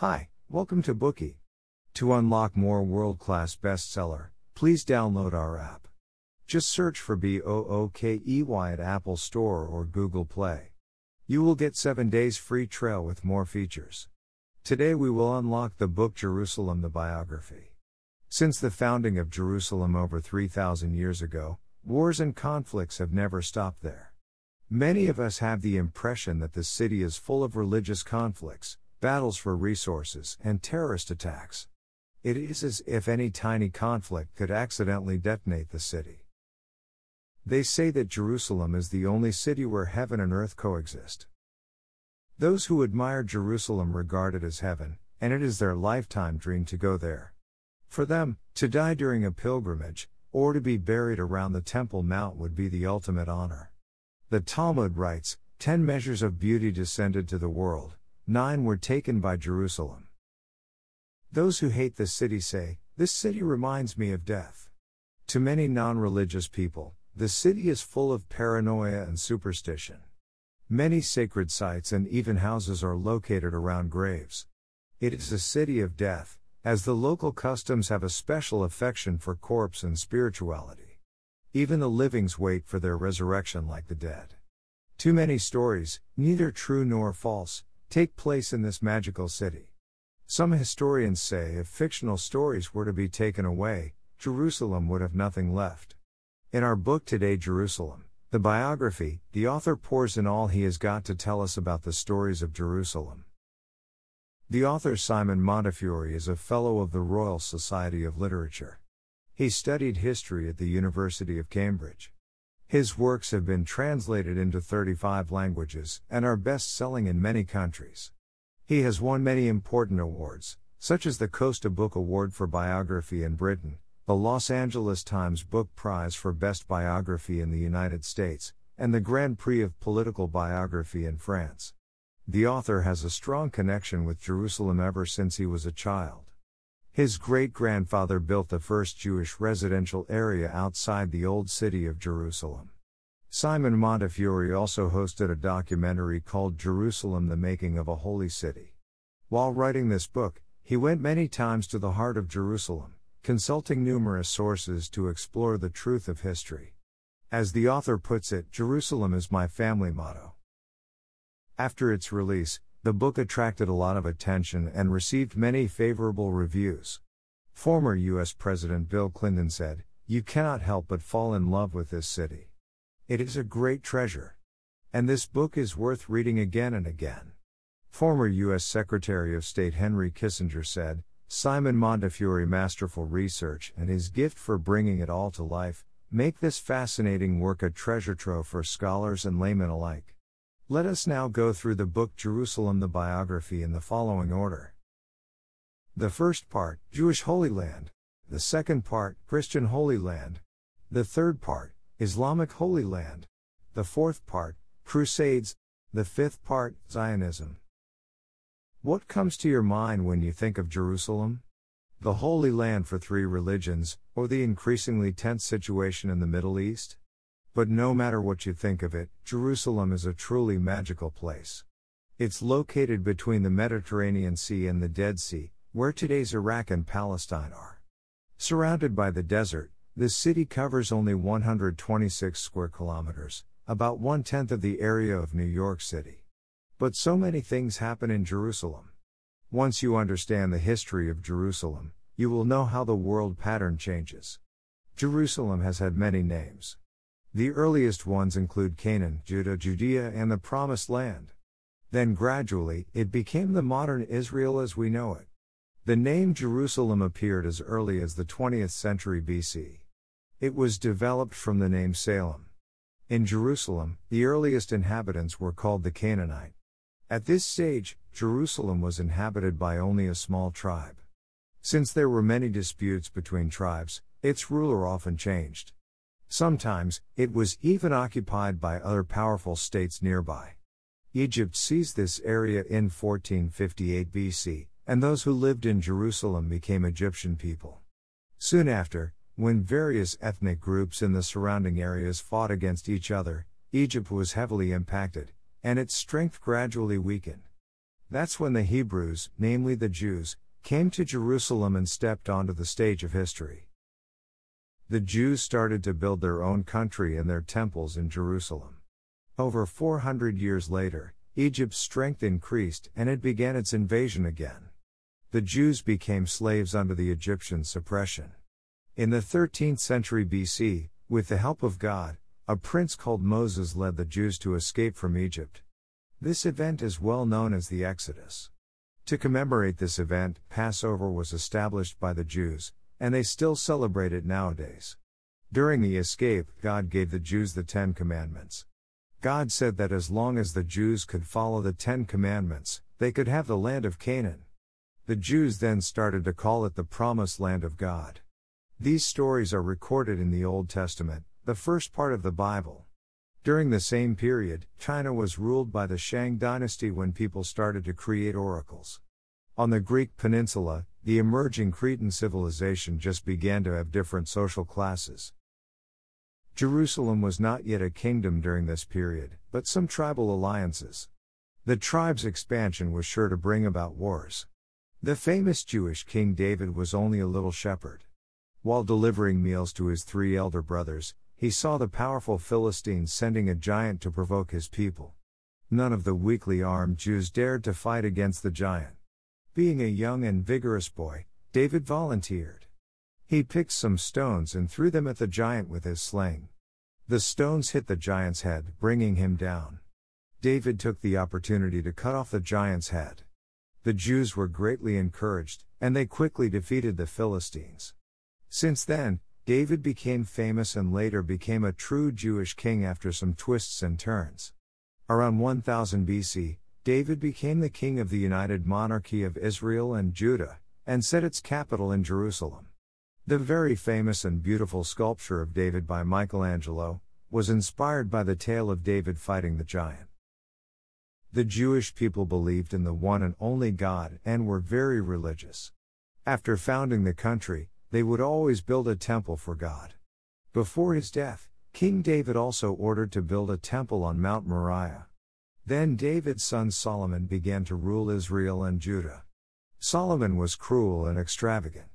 Hi, welcome to Bookey. To unlock more world class bestseller, please download our app. Just search for B O O K E Y at Apple Store or Google Play. You will get 7 days free trial with more features. Today we will unlock the book Jerusalem the Biography. Since the founding of Jerusalem over 3,000 years ago, wars and conflicts have never stopped there. Many of us have the impression that the city is full of religious conflicts, battles for resources, and terrorist attacks. It is as if any tiny conflict could accidentally detonate the city. They say that Jerusalem is the only city where heaven and earth coexist. Those who admire Jerusalem regard it as heaven, and it is their lifetime dream to go there. For them, to die during a pilgrimage, or to be buried around the Temple Mount would be the ultimate honor. The Talmud writes Ten measures of beauty descended to the world, Nine were taken by Jerusalem. Those who hate this city say, This city reminds me of death. To many non religious people, the city is full of paranoia and superstition. Many sacred sites and even houses are located around graves. It is a city of death, as the local customs have a special affection for corpse and spirituality. Even the livings wait for their resurrection like the dead. Too many stories, neither true nor false, take place in this magical city. Some historians say if fictional stories were to be taken away, Jerusalem would have nothing left. In our book today, Jerusalem, the biography, the author pours in all he has got to tell us about the stories of Jerusalem. The author Simon Montefiore is a Fellow of the Royal Society of Literature. He studied history at the University of Cambridge. His works have been translated into 35 languages and are best selling in many countries. He has won many important awards, such as the Costa Book Award for Biography in Britain, the Los Angeles Times Book Prize for Best Biography in the United States, and the Grand Prix of Political Biography in France. The author has a strong connection with Jerusalem ever since he was a child. His great grandfather built the first Jewish residential area outside the Old City of Jerusalem. Simon Montefiore also hosted a documentary called Jerusalem the Making of a Holy City. While writing this book, he went many times to the heart of Jerusalem, consulting numerous sources to explore the truth of history. As the author puts it, Jerusalem is my family motto. After its release, the book attracted a lot of attention and received many favorable reviews. Former U.S. President Bill Clinton said, You cannot help but fall in love with this city. It is a great treasure. And this book is worth reading again and again. Former U.S. Secretary of State Henry Kissinger said, Simon Montefiore masterful research and his gift for bringing it all to life, make this fascinating work a treasure trove for scholars and laymen alike. Let us now go through the book Jerusalem the biography in the following order. The first part, Jewish Holy Land. The second part, Christian Holy Land. The third part, Islamic Holy Land. The fourth part, Crusades. The fifth part, Zionism. What comes to your mind when you think of Jerusalem? The Holy Land for three religions, or the increasingly tense situation in the Middle East? But no matter what you think of it, Jerusalem is a truly magical place. It's located between the Mediterranean Sea and the Dead Sea, where today's Iraq and Palestine are. Surrounded by the desert, this city covers only 126 square kilometers, about one tenth of the area of New York City. But so many things happen in Jerusalem. Once you understand the history of Jerusalem, you will know how the world pattern changes. Jerusalem has had many names. The earliest ones include Canaan, Judah, Judea, and the Promised Land. Then gradually, it became the modern Israel as we know it. The name Jerusalem appeared as early as the 20th century BC. It was developed from the name Salem. In Jerusalem, the earliest inhabitants were called the Canaanite. At this stage, Jerusalem was inhabited by only a small tribe. Since there were many disputes between tribes, its ruler often changed. Sometimes, it was even occupied by other powerful states nearby. Egypt seized this area in 1458 BC, and those who lived in Jerusalem became Egyptian people. Soon after, when various ethnic groups in the surrounding areas fought against each other, Egypt was heavily impacted, and its strength gradually weakened. That's when the Hebrews, namely the Jews, came to Jerusalem and stepped onto the stage of history. The Jews started to build their own country and their temples in Jerusalem. Over 400 years later, Egypt's strength increased and it began its invasion again. The Jews became slaves under the Egyptian suppression. In the 13th century BC, with the help of God, a prince called Moses led the Jews to escape from Egypt. This event is well known as the Exodus. To commemorate this event, Passover was established by the Jews, and they still celebrate it nowadays. During the escape, God gave the Jews the Ten Commandments. God said that as long as the Jews could follow the Ten Commandments, they could have the land of Canaan. The Jews then started to call it the Promised Land of God. These stories are recorded in the Old Testament, the first part of the Bible. During the same period, China was ruled by the Shang dynasty when people started to create oracles. On the Greek peninsula, the emerging Cretan civilization just began to have different social classes. Jerusalem was not yet a kingdom during this period, but some tribal alliances. The tribe's expansion was sure to bring about wars. The famous Jewish King David was only a little shepherd. While delivering meals to his three elder brothers, he saw the powerful Philistines sending a giant to provoke his people. None of the weakly armed Jews dared to fight against the giant. Being a young and vigorous boy, David volunteered. He picked some stones and threw them at the giant with his sling. The stones hit the giant's head, bringing him down. David took the opportunity to cut off the giant's head. The Jews were greatly encouraged, and they quickly defeated the Philistines. Since then, David became famous and later became a true Jewish king after some twists and turns. Around 1000 BC, David became the king of the united monarchy of Israel and Judah, and set its capital in Jerusalem. The very famous and beautiful sculpture of David by Michelangelo was inspired by the tale of David fighting the giant. The Jewish people believed in the one and only God and were very religious. After founding the country, they would always build a temple for God. Before his death, King David also ordered to build a temple on Mount Moriah. Then David's son Solomon began to rule Israel and Judah. Solomon was cruel and extravagant.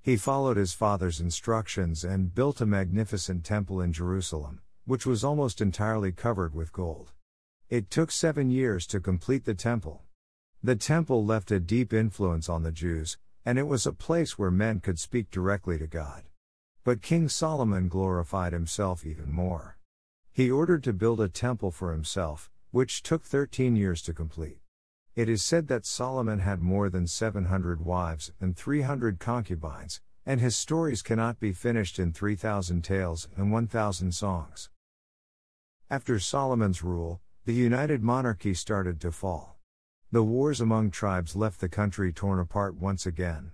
He followed his father's instructions and built a magnificent temple in Jerusalem, which was almost entirely covered with gold. It took seven years to complete the temple. The temple left a deep influence on the Jews, and it was a place where men could speak directly to God. But King Solomon glorified himself even more. He ordered to build a temple for himself, which took 13 years to complete. It is said that Solomon had more than 700 wives and 300 concubines, and his stories cannot be finished in 3,000 tales and 1,000 songs. After Solomon's rule, the united monarchy started to fall. The wars among tribes left the country torn apart once again.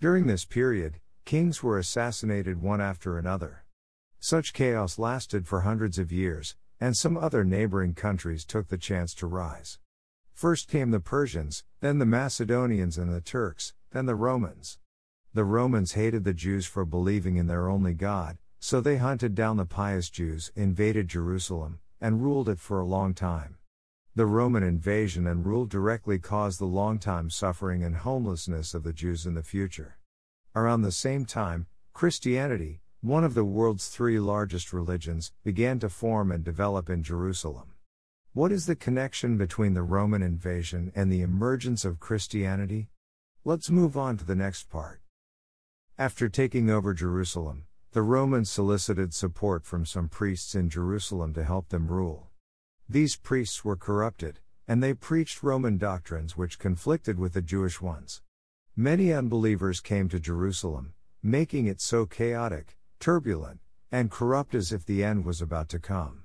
During this period, kings were assassinated one after another. Such chaos lasted for hundreds of years, and some other neighboring countries took the chance to rise. First came the Persians, then the Macedonians and the Turks, then the Romans. The Romans hated the Jews for believing in their only God, so they hunted down the pious Jews, invaded Jerusalem, and ruled it for a long time. The Roman invasion and rule directly caused the long-time suffering and homelessness of the Jews in the future. Around the same time, Christianity, one of the world's three largest religions, began to form and develop in Jerusalem. What is the connection between the Roman invasion and the emergence of Christianity? Let's move on to the next part. After taking over Jerusalem, the Romans solicited support from some priests in Jerusalem to help them rule. These priests were corrupted, and they preached Roman doctrines which conflicted with the Jewish ones. Many unbelievers came to Jerusalem, making it so chaotic, turbulent, and corrupt as if the end was about to come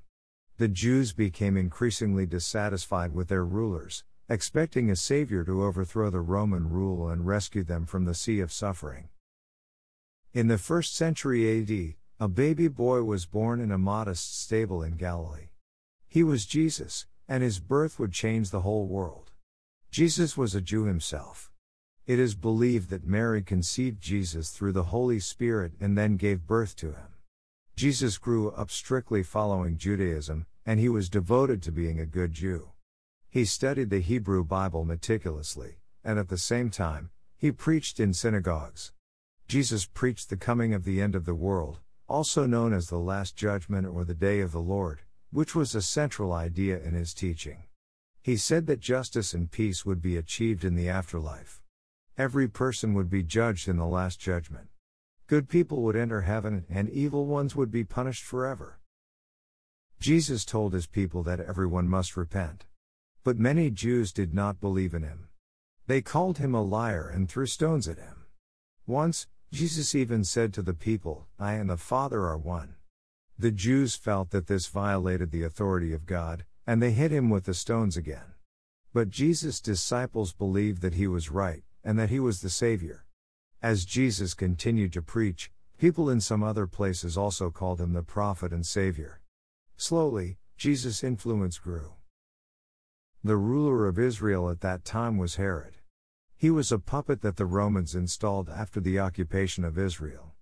the Jews became increasingly dissatisfied with their rulers, expecting a savior to overthrow the Roman rule and rescue them from the sea of suffering. In the first century AD, a baby boy was born in a modest stable in Galilee. He was Jesus, and his birth would change the whole world. Jesus was a Jew himself. It is believed that Mary conceived Jesus through the Holy Spirit and then gave birth to him. Jesus grew up strictly following Judaism, and he was devoted to being a good Jew. He studied the Hebrew Bible meticulously, and at the same time, he preached in synagogues. Jesus preached the coming of the end of the world, also known as the Last Judgment or the Day of the Lord, which was a central idea in his teaching. He said that justice and peace would be achieved in the afterlife. Every person would be judged in the Last Judgment. Good people would enter heaven, and evil ones would be punished forever. Jesus told his people that everyone must repent. But many Jews did not believe in him. They called him a liar and threw stones at him. Once, Jesus even said to the people, I and the Father are one. The Jews felt that this violated the authority of God, and they hit him with the stones again. But Jesus' disciples believed that he was right, and that he was the Savior. As Jesus continued to preach, people in some other places also called him the prophet and Savior. Slowly, Jesus' influence grew. The ruler of Israel at that time was Herod. He was a puppet that the Romans installed after the occupation of Israel.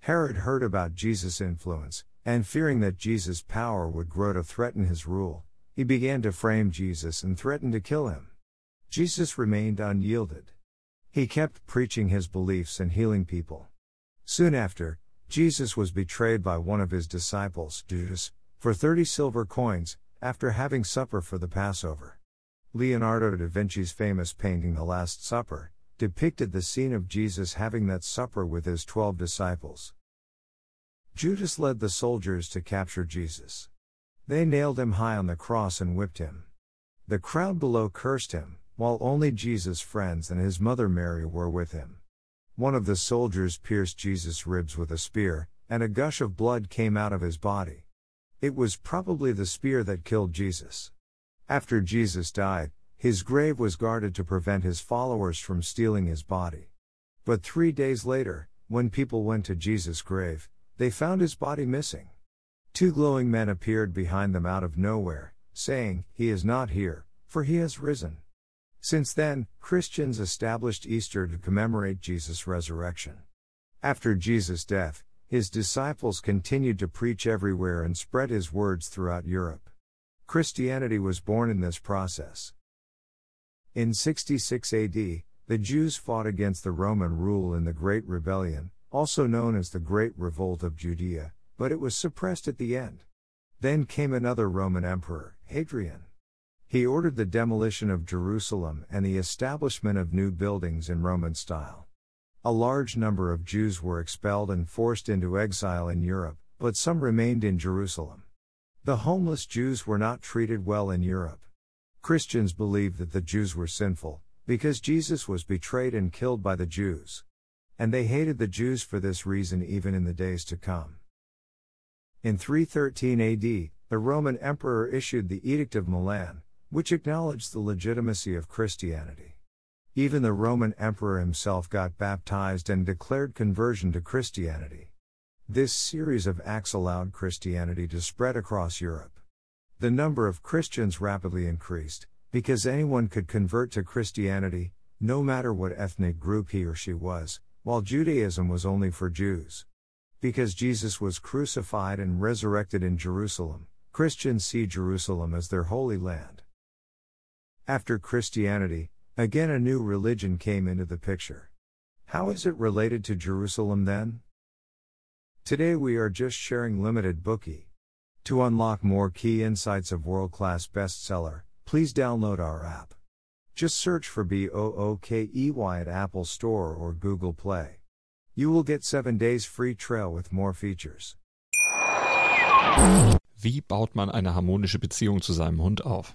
Herod heard about Jesus' influence, and fearing that Jesus' power would grow to threaten his rule, he began to frame Jesus and threatened to kill him. Jesus remained unyielded. He kept preaching his beliefs and healing people. Soon after, Jesus was betrayed by one of his disciples, Judas, for 30 silver coins, after having supper for the Passover. Leonardo da Vinci's famous painting The Last Supper depicted the scene of Jesus having that supper with his twelve disciples. Judas led the soldiers to capture Jesus. They nailed him high on the cross and whipped him. The crowd below cursed him, while only Jesus' friends and his mother Mary were with him. One of the soldiers pierced Jesus' ribs with a spear, and a gush of blood came out of his body. It was probably the spear that killed Jesus. After Jesus died, his grave was guarded to prevent his followers from stealing his body. But three days later, when people went to Jesus' grave, they found his body missing. Two glowing men appeared behind them out of nowhere, saying, He is not here, for he has risen. Since then, Christians established Easter to commemorate Jesus' resurrection. After Jesus' death, his disciples continued to preach everywhere and spread his words throughout Europe. Christianity was born in this process. In 66 AD, the Jews fought against the Roman rule in the Great Rebellion, also known as the Great Revolt of Judea, but it was suppressed at the end. Then came another Roman emperor, Hadrian. He ordered the demolition of Jerusalem and the establishment of new buildings in Roman style. A large number of Jews were expelled and forced into exile in Europe, but some remained in Jerusalem. The homeless Jews were not treated well in Europe. Christians believed that the Jews were sinful, because Jesus was betrayed and killed by the Jews. And they hated the Jews for this reason even in the days to come. In 313 AD, the Roman emperor issued the Edict of Milan, which acknowledged the legitimacy of Christianity. Even the Roman emperor himself got baptized and declared conversion to Christianity. This series of acts allowed Christianity to spread across Europe. The number of Christians rapidly increased, because anyone could convert to Christianity, no matter what ethnic group he or she was, while Judaism was only for Jews. Because Jesus was crucified and resurrected in Jerusalem, Christians see Jerusalem as their holy land. After Christianity, again a new religion came into the picture. How is it related to Jerusalem then? Today we are just sharing limited Bookey. To unlock more key insights of world class bestseller, please download our app. Just search for B O O K E Y at Apple Store or Google Play. You will get 7 days free trial with more features. Wie baut man eine harmonische Beziehung zu seinem Hund auf?